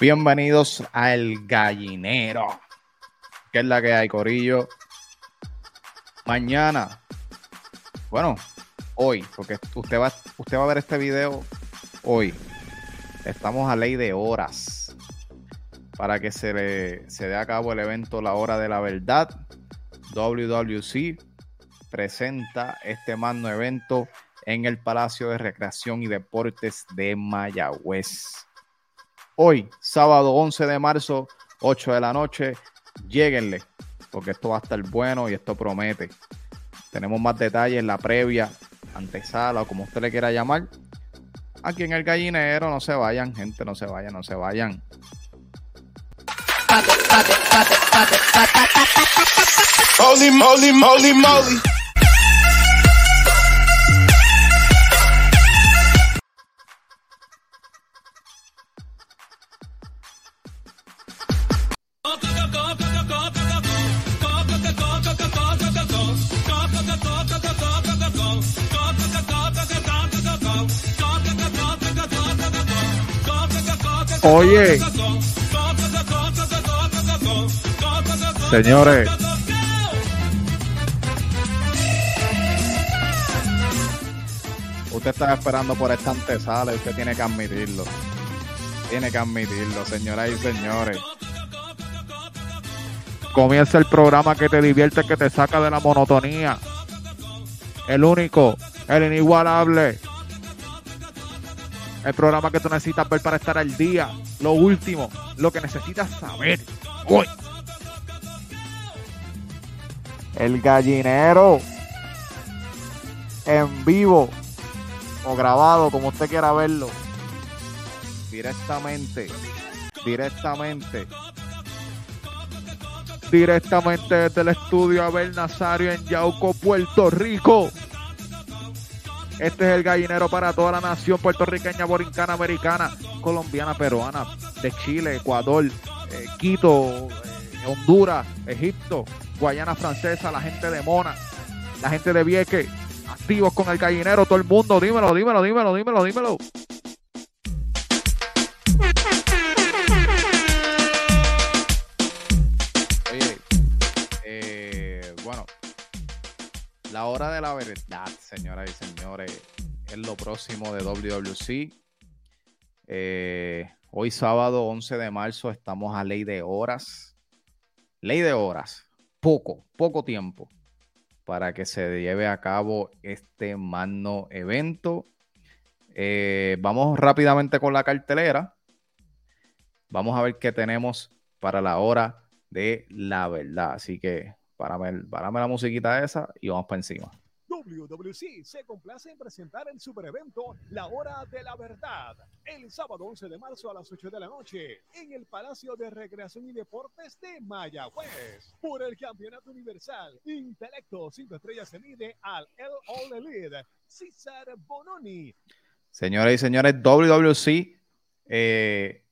Bienvenidos al gallinero. ¿Qué es la que hay, Corillo? Mañana, bueno, hoy, porque usted va, usted va a ver este video hoy. Estamos a ley de horas para que se, le, se dé a cabo el evento La Hora de la Verdad. WWC presenta este magno evento en el Palacio de Recreación y Deportes de Mayagüez hoy, sábado 11 de marzo, 8 de la noche. Lléguenle, porque esto va a estar bueno y esto promete. Tenemos más detalles en la previa, antesala o como usted le quiera llamar. Aquí en el gallinero, no se vayan, gente, no se vayan, no se vayan. Oye. Señores. Usted está esperando por esta antesala usted tiene que admitirlo. Tiene que admitirlo, señoras y señores. Comienza el programa que te divierte, que te saca de la monotonía. El único, el inigualable el programa que tú necesitas ver para estar al día. Lo último, lo que necesitas saber hoy. El gallinero en vivo o grabado, como usted quiera verlo. Directamente, directamente, directamente desde el estudio Abel Nazario en Yauco, Puerto Rico. Este es el gallinero para toda la nación puertorriqueña, borincana, americana, colombiana, peruana, de Chile, Ecuador, eh, Quito, eh, Honduras, Egipto, Guayana Francesa, la gente de Mona, la gente de Vieque, activos con el gallinero, todo el mundo, dímelo, dímelo, dímelo, dímelo, dímelo. Verdad, señoras y señores, es lo próximo de WWC. Eh, hoy sábado 11 de marzo estamos a ley de horas. Ley de horas. Poco, poco tiempo para que se lleve a cabo este magno evento. Eh, vamos rápidamente con la cartelera. Vamos a ver qué tenemos para la hora de la verdad. Así que Párame, la musiquita esa y vamos para encima. WWC se complace en presentar el super evento La Hora de la Verdad el sábado 11 de marzo a las 8 de la noche en el Palacio de Recreación y Deportes de Mayagüez por el Campeonato Universal Intelecto 5 estrellas se mide al El All Elite César Bononi. Señoras y señores, WWC eh,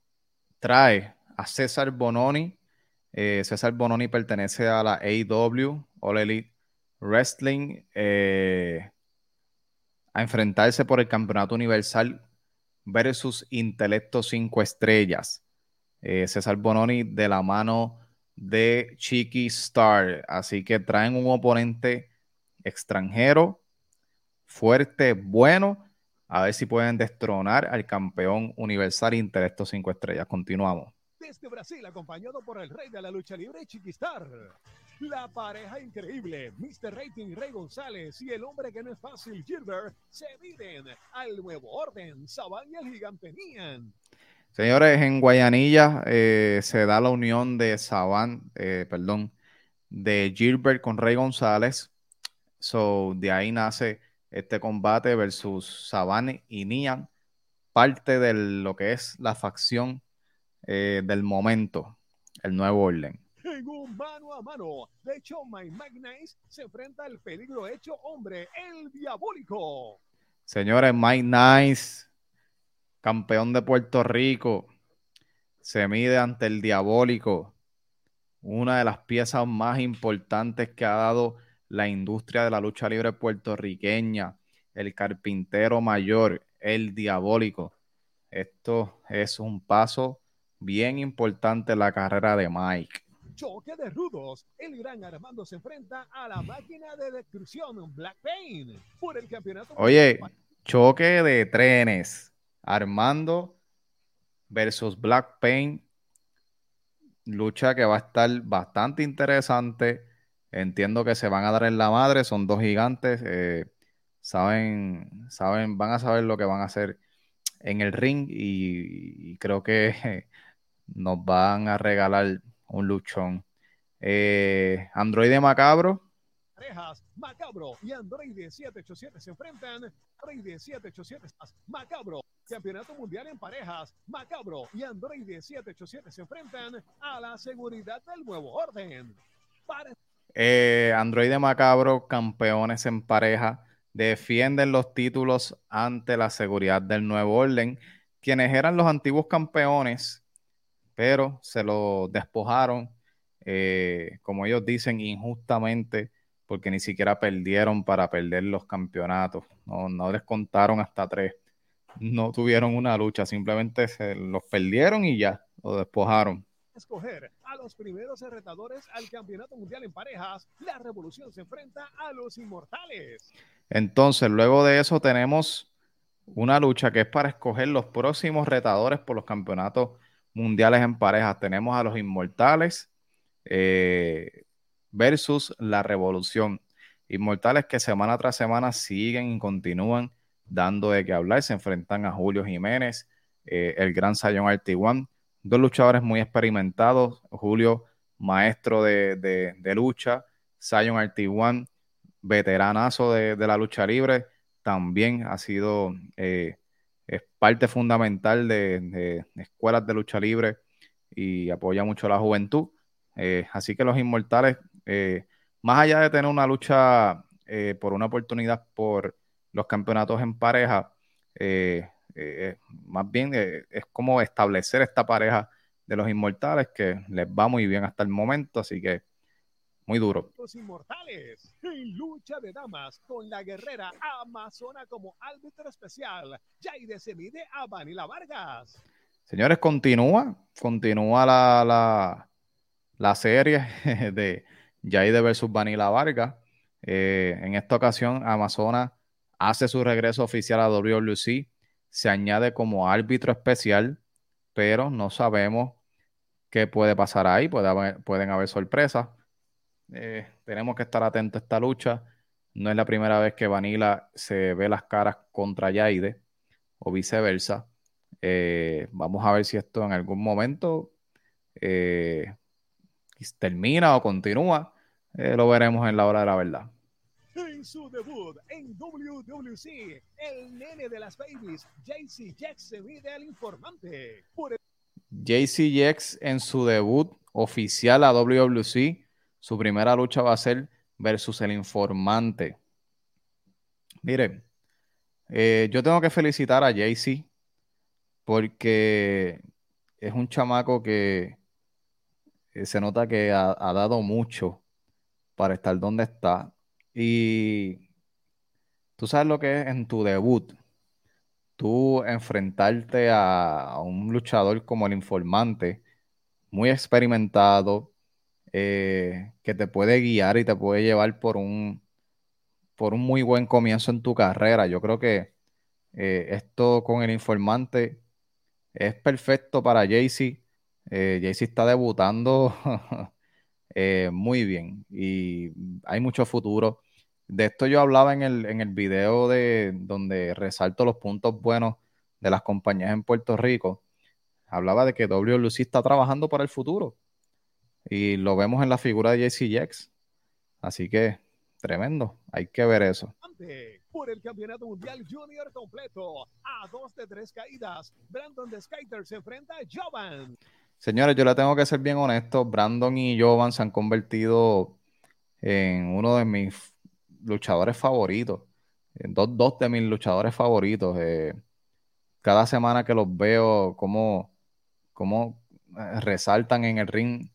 trae a César Bononi eh, César Bononi pertenece a la AEW, All Elite Wrestling, eh, a enfrentarse por el Campeonato Universal versus Intelecto 5 Estrellas. Eh, César Bononi de la mano de Chiqui Star. Así que traen un oponente extranjero, fuerte, bueno. A ver si pueden destronar al campeón universal Intelecto 5 Estrellas. Continuamos desde Brasil, acompañado por el rey de la lucha libre, Chiquistar. La pareja increíble, Mr. Rating Rey González y el hombre que no es fácil, Gilbert, se miden al nuevo orden. Saban y el gigante Nian. Señores, en Guayanilla eh, se da la unión de Saban, eh, perdón, de Gilbert con Rey González. So, de ahí nace este combate versus Saban y Nian, parte de lo que es la facción eh, del momento, el nuevo orden. En mano a mano, de hecho, My Magnite se enfrenta al peligro hecho hombre, el diabólico. Señores, Mike Nice, campeón de Puerto Rico, se mide ante el diabólico, una de las piezas más importantes que ha dado la industria de la lucha libre puertorriqueña, el carpintero mayor, el diabólico. Esto es un paso bien importante en la carrera de Mike. Choque de rudos. El gran Armando se enfrenta a la máquina de destrucción Black Pain por el campeonato. Oye, choque de trenes. Armando versus Black Pain. Lucha que va a estar bastante interesante. Entiendo que se van a dar en la madre. Son dos gigantes. Eh, saben, saben, van a saber lo que van a hacer en el ring y, creo que nos van a regalar un luchón. Eh, Android Macabro. Parejas, Macabro y Android 787 se enfrentan. Android 787 Macabro. Campeonato Mundial en Parejas, Macabro y Android 787 se enfrentan a la seguridad del nuevo orden. Eh, Android Macabro, campeones en pareja defienden los títulos ante la seguridad del nuevo orden, quienes eran los antiguos campeones, pero se los despojaron, eh, como ellos dicen, injustamente, porque ni siquiera perdieron para perder los campeonatos. No, no les contaron hasta tres. No tuvieron una lucha, simplemente se los perdieron y ya, los despojaron escoger a los primeros retadores al Campeonato Mundial en Parejas, la Revolución se enfrenta a los Inmortales. Entonces, luego de eso tenemos una lucha que es para escoger los próximos retadores por los campeonatos mundiales en parejas. Tenemos a los Inmortales eh, versus la Revolución. Inmortales que semana tras semana siguen y continúan dando de qué hablar. Se enfrentan a Julio Jiménez, eh, el gran Sayón Artiguan dos luchadores muy experimentados. Julio, maestro de, lucha. Zion RT1, veteranazo de, la lucha libre, también ha sido es parte fundamental de, escuelas de lucha libre y apoya mucho a la juventud. Eh, así que los inmortales, eh, más allá de tener una lucha eh, por una oportunidad por los campeonatos en pareja, más bien es como establecer esta pareja de los inmortales que les va muy bien hasta el momento, así que muy duro. Los inmortales en lucha de damas con la guerrera Amazona como árbitro especial. Jaide se mide a Vanila Vargas. Señores, continúa, continúa la, la, la serie de Jaide versus Vanila Vargas. Eh, en esta ocasión, Amazona hace su regreso oficial a WLC se añade como árbitro especial, pero no sabemos qué puede pasar ahí, puede pueden haber sorpresas. Eh, tenemos que estar atentos a esta lucha. No es la primera vez que Vanilla se ve las caras contra Yaide o viceversa. Eh, vamos a ver si esto en algún momento eh, termina o continúa. lo veremos en la hora de la verdad en su debut en WWC, el nene de las babies, JC Jax se mide al informante. JC Jax en su debut oficial a WWC, su primera lucha va a ser versus el informante. Miren, eh, yo tengo que felicitar a JC porque es un chamaco que eh, se nota que ha, dado mucho para estar donde está. Y tú sabes lo que es en tu debut, tú enfrentarte a, un luchador como el informante, muy experimentado, eh, que te puede guiar y te puede llevar por un, por un muy buen comienzo en tu carrera. Yo creo que eh, esto con el informante es perfecto para Jaycee. Eh, Jaycee está debutando muy bien y hay mucho futuro. De esto yo hablaba en el, en el video de donde resalto los puntos buenos de las compañías en Puerto Rico. Hablaba de que WLC está trabajando para el futuro. Y lo vemos en la figura de JC Así que tremendo. Hay que ver eso. Por el Campeonato Mundial Junior completo. A dos de tres caídas. Brandon de Skater se enfrenta a Jovan. Señores, yo le tengo que ser bien honesto. Brandon y Jovan se han convertido en uno de mis luchadores favoritos. Dos, dos de mis luchadores favoritos. Eh, cada semana que los veo, como cómo eh, resaltan en el ring,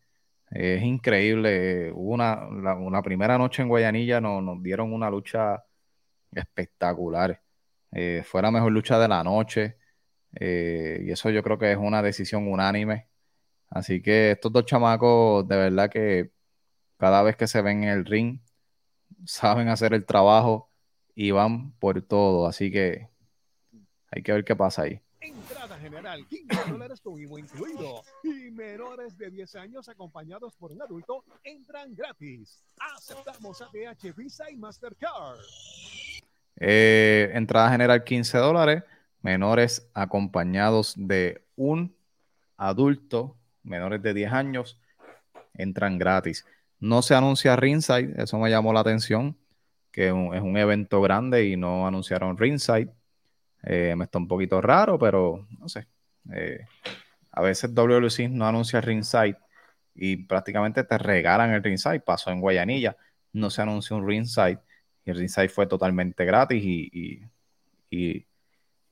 es increíble. una, una primera noche en Guayanilla nos, nos dieron una lucha espectacular. fue la mejor lucha de la noche. y eso yo creo que es una decisión unánime Así que estos dos chamacos, de verdad que cada vez que se ven en el ring, saben hacer el trabajo y van por todo. Así que hay que ver qué pasa ahí. Entrada general, 15 dólares con incluido. Y menores de 10 años acompañados por un adulto entran gratis. Aceptamos ATH Visa y Mastercard. Eh, entrada general 15 dólares. Menores acompañados de un adulto, menores de 10 años, entran gratis. No se anuncia Ringside, eso me llamó la atención, que es un evento grande y no anunciaron Ringside. Eh, me está un poquito raro, pero no sé. Eh, a veces WLC no anuncia Ringside y prácticamente te regalan el Ringside. Pasó en Guayanilla, no se anunció un Ringside y el Ringside fue totalmente gratis y, y,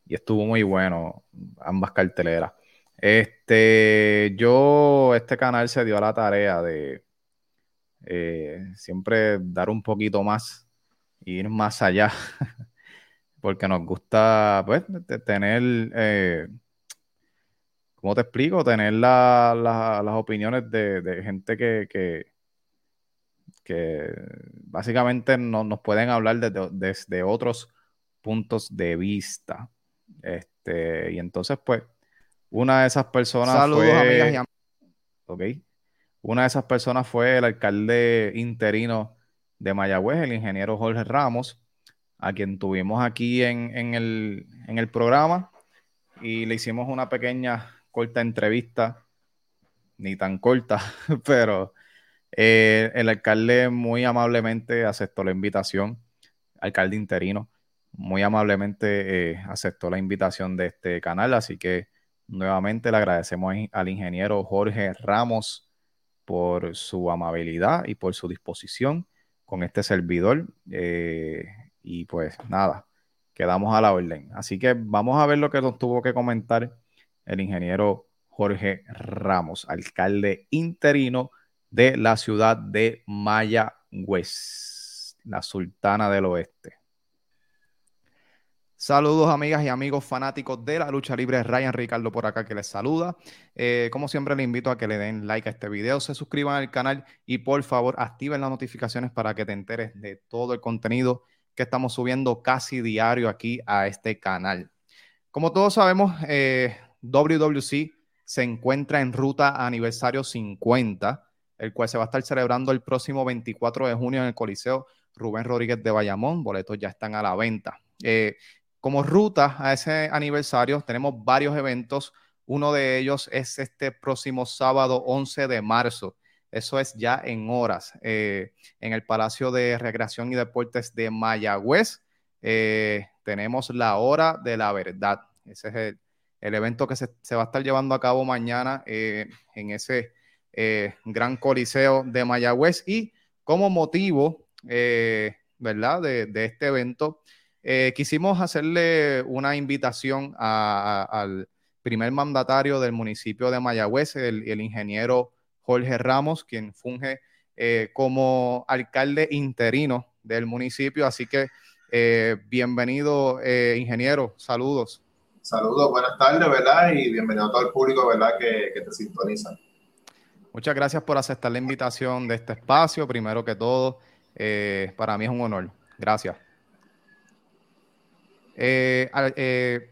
estuvo muy bueno ambas carteleras. Este, yo, este canal se dio a la tarea de eh, siempre dar un poquito más, ir más allá porque nos gusta, pues, tener, eh, ¿cómo te explico? Tener las opiniones de, gente que, que, básicamente no, nos pueden hablar desde, otros puntos de vista. Este, y entonces, pues, una de esas personas Saludos, amigas y. Ok. Una de esas personas fue el alcalde interino de Mayagüez, el ingeniero Jorge Ramos, a quien tuvimos aquí en, el, programa y le hicimos una pequeña corta entrevista, ni tan corta, pero eh, el alcalde muy amablemente aceptó la invitación, alcalde interino, muy amablemente eh, aceptó la invitación de este canal, así que nuevamente le agradecemos al ingeniero Jorge Ramos por su amabilidad y por su disposición con este servidor. Eh, y pues nada, quedamos a la orden. Así que vamos a ver lo que nos tuvo que comentar el ingeniero Jorge Ramos, alcalde interino de la ciudad de Mayagüez, la sultana del oeste. Saludos amigas y amigos fanáticos de la lucha libre, Ryan Ricardo por acá que les saluda. Eh, como siempre les invito a que le den like a este video, se suscriban al canal y por favor activen las notificaciones para que te enteres de todo el contenido que estamos subiendo casi diario aquí a este canal. Como todos sabemos, eh, WWC se encuentra en ruta a aniversario 50, el cual se va a estar celebrando el próximo 24 de junio en el Coliseo Rubén Rodríguez de Bayamón. Boletos ya están a la venta. Eh, como ruta a ese aniversario tenemos varios eventos. Uno de ellos es este próximo sábado 11 de marzo. Eso es ya en horas. Eh, en el Palacio de Recreación y Deportes de Mayagüez eh, tenemos la hora de la verdad. Ese es el, evento que se, va a estar llevando a cabo mañana eh, en ese gran coliseo de Mayagüez. Y como motivo, ¿verdad? De, este evento, quisimos hacerle una invitación al primer mandatario del municipio de Mayagüez, el ingeniero Jorge Ramos, quien funge eh, como alcalde interino del municipio. Así que eh, bienvenido, eh, ingeniero. Saludos. Saludos, buenas tardes, ¿verdad? Y bienvenido a todo el público, ¿verdad? Que, te sintoniza. Muchas gracias por aceptar la invitación de este espacio. Primero que todo, para mí es un honor. Gracias.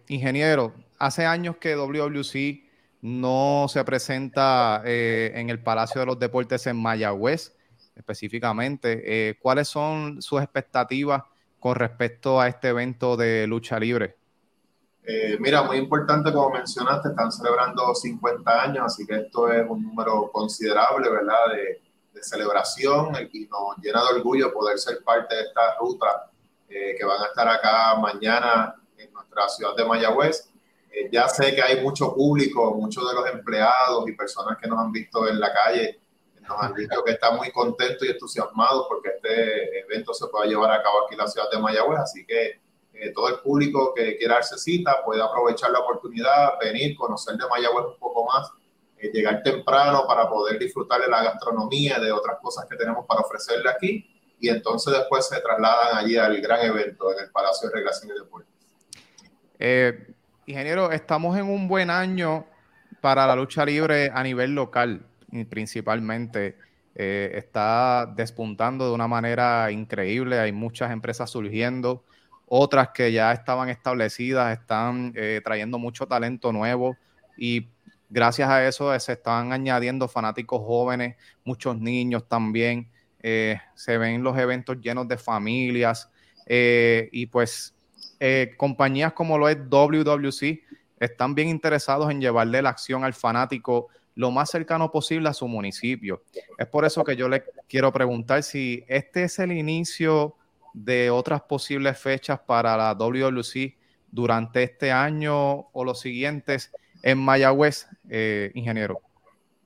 ingeniero, hace años que WWC no se presenta eh, en el Palacio de los Deportes en Mayagüez específicamente. Eh, ¿Cuáles son sus expectativas con respecto a este evento de lucha libre? Eh, mira, muy importante, como mencionaste, están celebrando 50 años, así que esto es un número considerable, ¿verdad? De, celebración y nos llena de orgullo poder ser parte de esta ruta que van a estar acá mañana en nuestra ciudad de Mayagüez. Eh, ya sé que hay mucho público, muchos de los empleados y personas que nos han visto en la calle, nos han dicho que están muy contentos y entusiasmados porque este evento se pueda llevar a cabo aquí en la ciudad de Mayagüez. Así que eh, todo el público que quiera darse cita puede aprovechar la oportunidad, venir, conocer de Mayagüez un poco más, eh, llegar temprano para poder disfrutar de la gastronomía, de otras cosas que tenemos para ofrecerle aquí. Y entonces después se trasladan allí al gran evento en el Palacio de Recreación y Deportes. Eh, Ingeniero, estamos en un buen año para la lucha libre a nivel local, principalmente, eh, está despuntando de una manera increíble. Hay muchas empresas surgiendo, otras que ya estaban establecidas, están eh, trayendo mucho talento nuevo y gracias a eso se están añadiendo fanáticos jóvenes, muchos niños también. se ven los eventos llenos de familias y pues compañías como lo es WWC están bien interesados en llevarle la acción al fanático lo más cercano posible a su municipio. Es por eso que yo le quiero preguntar si este es el inicio de otras posibles fechas para la WWC durante este año o los siguientes en Mayagüez, eh, ingeniero.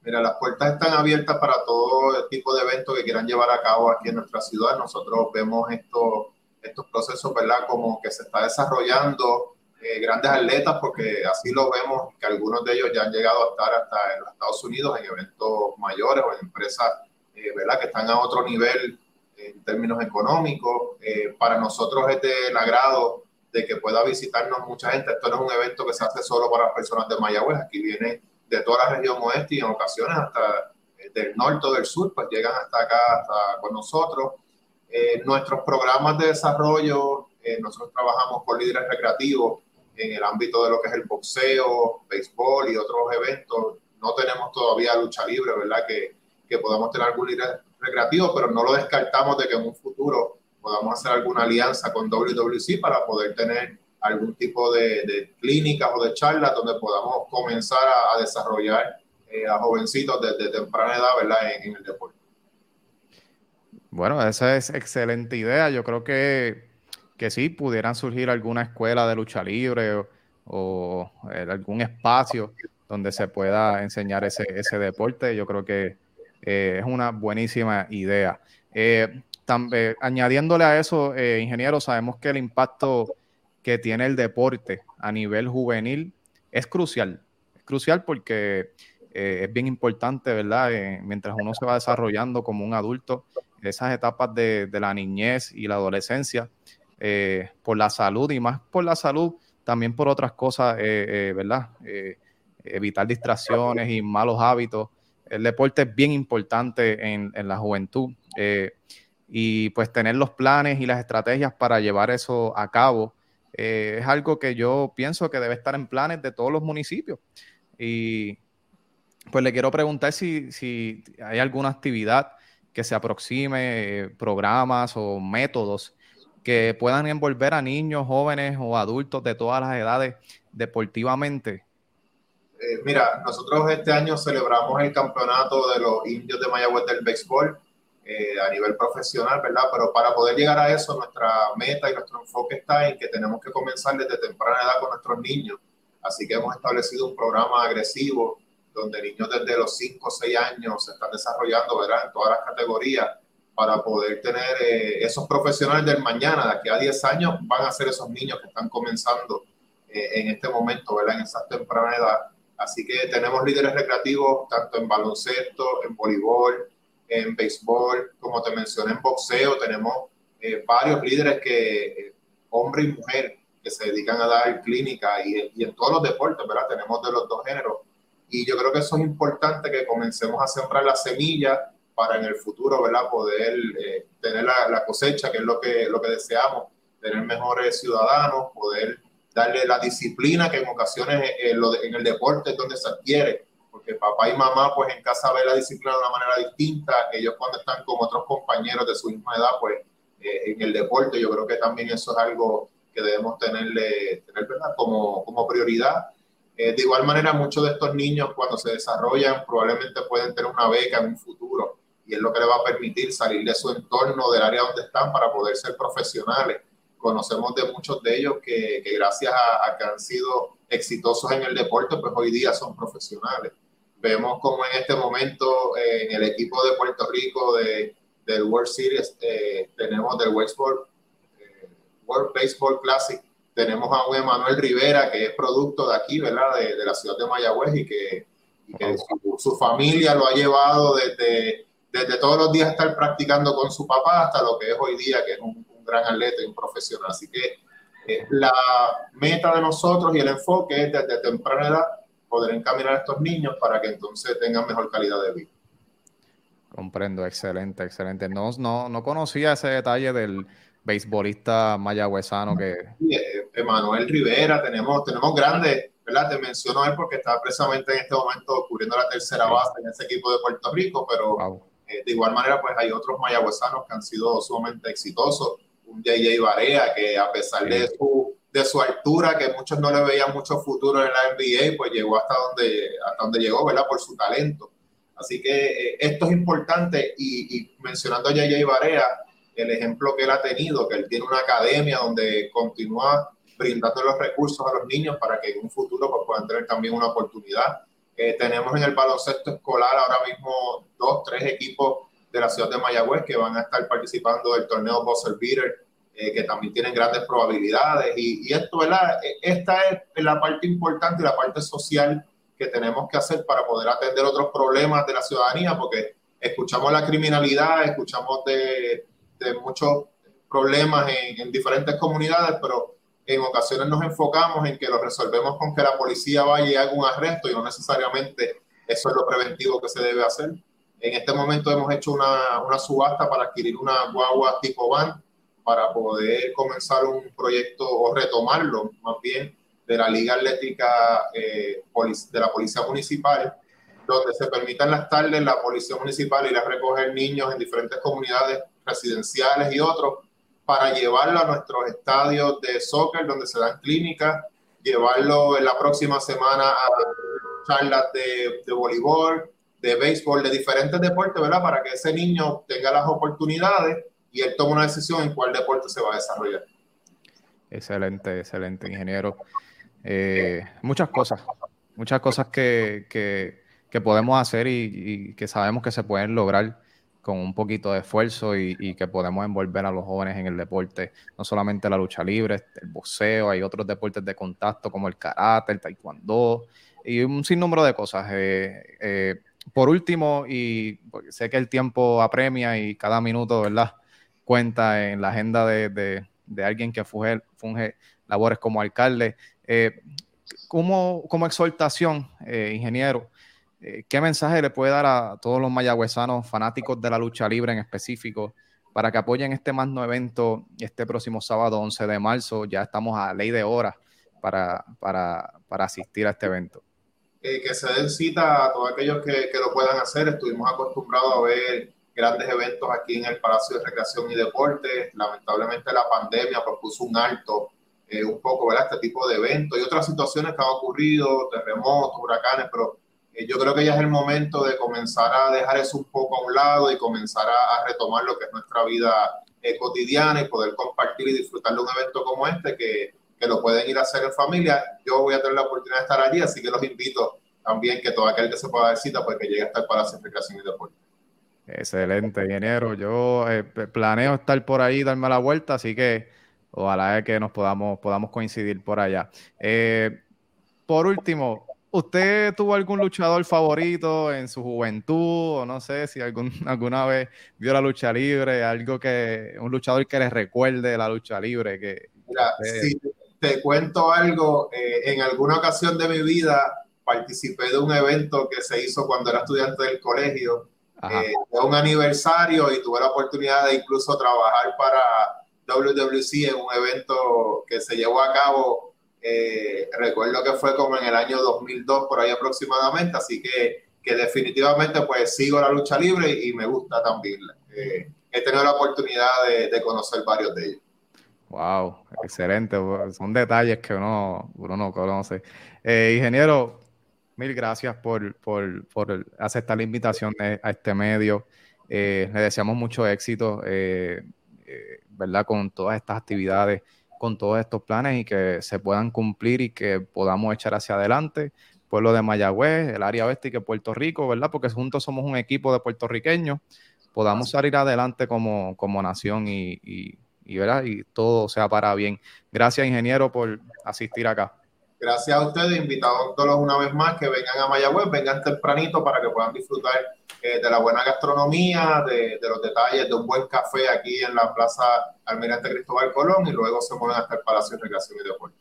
Mira, las puertas están abiertas para todo tipo de eventos que quieran llevar a cabo aquí en nuestra ciudad. Nosotros vemos estos, estos procesos, ¿verdad? Como que se está desarrollando eh, grandes atletas, porque así lo vemos, que algunos de ellos ya han llegado a estar hasta en los Estados Unidos en eventos mayores o en empresas eh, ¿verdad? que están a otro nivel en términos económicos. Eh, para nosotros es del agrado de que pueda visitarnos mucha gente. Esto no es un evento que se hace solo para las personas de Mayagüez, aquí viene de toda la región oeste y en ocasiones hasta del norte o del sur, pues llegan hasta acá, hasta con nosotros. Nuestros programas de desarrollo, nosotros trabajamos con líderes recreativos en el ámbito de lo que es el boxeo, béisbol y otros eventos. No tenemos todavía lucha libre, ¿verdad? Que, que podamos tener algún líder recreativo, pero no lo descartamos de que en un futuro podamos hacer alguna alianza con WWC para poder tener algún tipo de, de clínicas o de charlas donde podamos comenzar a, desarrollar eh, a jovencitos desde temprana edad, ¿verdad? en el deporte. Bueno, esa es excelente idea. Yo creo que que sí pudieran surgir alguna escuela de lucha libre o, eh, algún espacio donde se pueda enseñar ese, ese deporte. Yo creo que eh, es una buenísima idea. Eh, también, añadiéndole a eso, ingeniero, sabemos que el impacto que tiene el deporte a nivel juvenil es crucial. Es crucial porque es bien importante, ¿verdad? mientras uno se va desarrollando como un adulto, esas etapas de, de la niñez y la adolescencia, eh, por la salud y más por la salud, también por otras cosas, eh, eh, ¿verdad? evitar distracciones y malos hábitos. El deporte es bien importante en, la juventud y pues tener los planes y las estrategias para llevar eso a cabo es algo que yo pienso que debe estar en planes de todos los municipios. Y pues le quiero preguntar si, si hay alguna actividad que se aproxime, programas o métodos que puedan envolver a niños, jóvenes o adultos de todas las edades deportivamente? Eh, mira, nosotros este año celebramos el campeonato de los indios de Mayagüez del béisbol eh, a nivel profesional, ¿verdad? Pero para poder llegar a eso, nuestra meta y nuestro enfoque está en que tenemos que comenzar desde temprana edad con nuestros niños. Así que hemos establecido un programa agresivo donde niños desde los 5 o 6 años se están desarrollando, ¿verdad? En todas las categorías para poder tener eh, esos profesionales del mañana, de aquí a 10 años, van a ser esos niños que están comenzando eh, en este momento, ¿verdad? En esa temprana edad. Así que tenemos líderes recreativos tanto en baloncesto, en voleibol, en béisbol, como te mencioné, en boxeo. Tenemos eh, varios líderes que, hombre y mujer, que se dedican a dar clínica y, y en todos los deportes, ¿verdad? Tenemos de los dos géneros. Y yo creo que eso es importante que comencemos a sembrar la semilla para en el futuro, ¿verdad? Poder eh, tener la, cosecha, que es lo que, lo que deseamos, tener mejores ciudadanos, poder darle la disciplina que en ocasiones eh, en el deporte es donde se adquiere, porque papá y mamá pues en casa ven la disciplina de una manera distinta, ellos cuando están con otros compañeros de su misma edad pues eh, en el deporte yo creo que también eso es algo que debemos tenerle, tener ¿verdad? Como, como prioridad. De igual manera muchos de estos niños cuando se desarrollan probablemente pueden tener una beca en un futuro y es lo que le va a permitir salir de su entorno, del área donde están, para poder ser profesionales. Conocemos de muchos de ellos que, gracias a, que han sido exitosos en el deporte, pues hoy día son profesionales. Vemos como en este momento eh, en el equipo de Puerto Rico de, del World Series eh, tenemos del Westport, eh, World Baseball Classic, tenemos a un Emanuel Rivera que es producto de aquí, ¿verdad? De, de la ciudad de Mayagüez y que, su, su, familia lo ha llevado desde desde todos los días estar practicando con su papá hasta lo que es hoy día, que es un, gran atleta y un profesional. Así que eh, la meta de nosotros y el enfoque es desde temprana edad poder encaminar a estos niños para que entonces tengan mejor calidad de vida. Comprendo, excelente, excelente. No, no, no conocía ese detalle del beisbolista mayagüezano que... Eh, Emanuel Rivera, tenemos, tenemos grandes, ¿verdad? Te menciono él porque está precisamente en este momento cubriendo la tercera base en ese equipo de Puerto Rico, pero eh, de igual manera pues hay otros mayagüezanos que han sido sumamente exitosos. Un JJ Barea que a pesar de su, de su altura, que muchos no le veían mucho futuro en la NBA, pues llegó hasta donde, hasta donde llegó, ¿verdad? Por su talento. Así que eh, esto es importante y, y mencionando a JJ Barea, el ejemplo que él ha tenido, que él tiene una academia donde continúa brindando los recursos a los niños para que en un futuro pues, puedan tener también una oportunidad. Eh, tenemos en el baloncesto escolar ahora mismo dos, tres equipos de la ciudad de Mayagüez que van a estar participando del torneo Buzzer Beater, eh, que también tienen grandes probabilidades. Y, y, esto, ¿verdad? E, esta es la parte importante la parte social que tenemos que hacer para poder atender otros problemas de la ciudadanía, porque escuchamos la criminalidad, escuchamos de, de muchos problemas en, en, diferentes comunidades, pero en ocasiones nos enfocamos en que lo resolvemos con que la policía vaya y haga un arresto y no necesariamente eso es lo preventivo que se debe hacer. En este momento hemos hecho una, una subasta para adquirir una guagua tipo van para poder comenzar un proyecto o retomarlo más bien de la Liga Atlética eh, de la Policía Municipal, donde se permitan las tardes la Policía Municipal ir a recoger niños en diferentes comunidades residenciales y otros para llevarlo a nuestros estadios de soccer donde se dan clínicas, llevarlo en la próxima semana a charlas de, de voleibol, de béisbol, de diferentes deportes, ¿verdad? Para que ese niño tenga las oportunidades y él tome una decisión en cuál deporte se va a desarrollar. Excelente, excelente, ingeniero. Eh, muchas cosas, muchas cosas que, que, podemos hacer y, que sabemos que se pueden lograr con un poquito de esfuerzo y, que podemos envolver a los jóvenes en el deporte, no solamente la lucha libre, el boxeo, hay otros deportes de contacto como el karate, el taekwondo y un sinnúmero de cosas. Eh, eh, por último, y sé que el tiempo apremia y cada minuto, ¿verdad? Cuenta en la agenda de, alguien que funge, funge labores como alcalde. Eh, como, como, exhortación, eh, ingeniero, eh, ¿qué mensaje le puede dar a todos los mayagüezanos fanáticos de la lucha libre en específico para que apoyen este magno evento este próximo sábado 11 de marzo? Ya estamos a ley de horas para, para, para asistir a este evento. Eh, que se den cita a todos aquellos que, que, lo puedan hacer. Estuvimos acostumbrados a ver grandes eventos aquí en el Palacio de Recreación y Deportes. Lamentablemente la pandemia propuso un alto eh, un poco, ¿verdad? Este tipo de eventos y otras situaciones que han ocurrido, terremotos, huracanes, pero yo creo que ya es el momento de comenzar a dejar eso un poco a un lado y comenzar a, retomar lo que es nuestra vida eh, cotidiana y poder compartir y disfrutar de un evento como este que, que lo pueden ir a hacer en familia. Yo voy a tener la oportunidad de estar allí, así que los invito también que todo aquel que se pueda dar cita, pues que llegue hasta el Palacio de Recreación y Deporte. Excelente, ingeniero. Yo eh, planeo estar por ahí, darme la vuelta, así que Ojalá que nos podamos, podamos coincidir por allá. Eh, por último, ¿usted tuvo algún luchador favorito en su juventud? O no sé si algún, alguna vez vio la lucha libre, algo que, un luchador que les recuerde la lucha libre. Que, Mira, usted... si te cuento algo, eh, en alguna ocasión de mi vida participé de un evento que se hizo cuando era estudiante del colegio. Eh, de un aniversario y tuve la oportunidad de incluso trabajar para WWC en un evento que se llevó a cabo, eh, recuerdo que fue como en el año 2002 por ahí aproximadamente, así que, que definitivamente pues sigo la lucha libre y, me gusta también. Eh, he tenido la oportunidad de, conocer varios de ellos. Wow, excelente. Son detalles que uno, uno no conoce. Eh, ingeniero, mil gracias por, por, por, aceptar la invitación a este medio. Le deseamos mucho éxito. ¿verdad? Con todas estas actividades, con todos estos planes y que se puedan cumplir y que podamos echar hacia adelante. Pueblo de Mayagüez, el área oeste y que Puerto Rico, ¿verdad? Porque juntos somos un equipo de puertorriqueños, podamos salir adelante como, como nación y, y, y, ¿verdad? y todo sea para bien. Gracias, ingeniero, por asistir acá. Gracias a ustedes, invitándolos una vez más que vengan a Mayagüez, vengan tempranito para que puedan disfrutar eh, de la buena gastronomía, de, de, los detalles de un buen café aquí en la Plaza Almirante Cristóbal Colón y luego se mueven hasta el Palacio de Recreación y Deporte.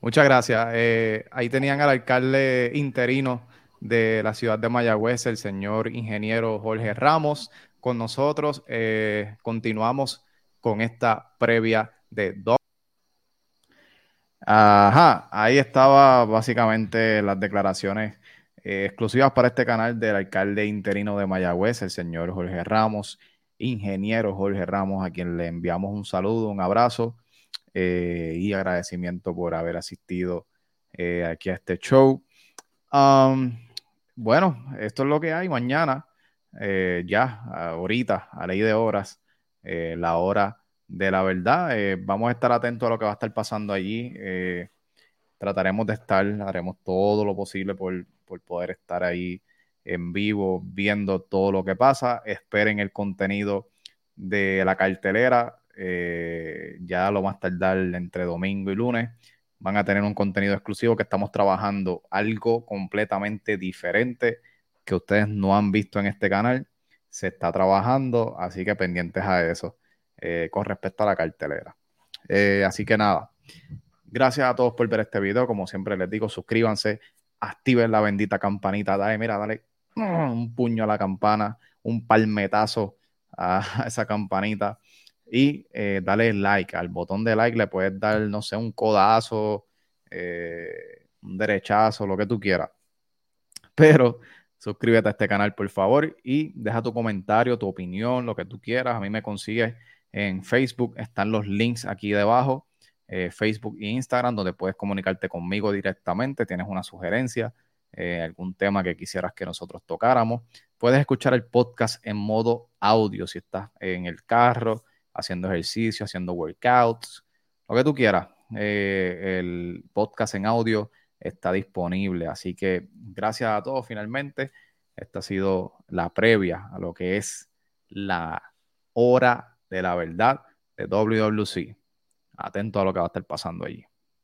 Muchas gracias. Eh, ahí tenían al alcalde interino de la ciudad de Mayagüez, el señor ingeniero Jorge Ramos, con nosotros. Eh, continuamos con esta previa de dos. Ajá, ahí estaba básicamente las declaraciones eh, exclusivas para este canal del alcalde interino de Mayagüez, el señor Jorge Ramos, ingeniero Jorge Ramos, a quien le enviamos un saludo, un abrazo eh, y agradecimiento por haber asistido eh, aquí a este show. bueno, esto es lo que hay mañana, ya, ahorita, a ley de horas, la hora de la verdad. vamos a estar atentos a lo que va a estar pasando allí. trataremos de estar, haremos todo lo posible por por poder estar ahí en vivo viendo todo lo que pasa. Esperen el contenido de la cartelera. Eh, ya lo más tardar entre domingo y lunes. Van a tener un contenido exclusivo que estamos trabajando algo completamente diferente que ustedes no han visto en este canal. Se está trabajando, así que pendientes a eso eh, con respecto a la cartelera. Eh, así que nada, gracias a todos por ver este video. Como siempre les digo, suscríbanse, activen la bendita campanita, dale, mira, dale un puño a la campana, un palmetazo a esa campanita y eh, dale like al botón de like, le puedes dar, no sé, un codazo, un derechazo, lo que tú quieras. Pero suscríbete a este canal, por favor, y deja tu comentario, tu opinión, lo que tú quieras. A mí me consigues en Facebook, están los links aquí debajo. Eh, Facebook e Instagram, donde puedes comunicarte conmigo directamente, tienes una sugerencia, eh, algún tema que quisieras que nosotros tocáramos. Puedes escuchar el podcast en modo audio si estás en el carro, haciendo ejercicio, haciendo workouts, lo que tú quieras. Eh, el podcast en audio está disponible. Así que gracias a todos finalmente. Esta ha sido la previa a lo que es la hora de la verdad de WWC atento a lo que va a estar pasando allí.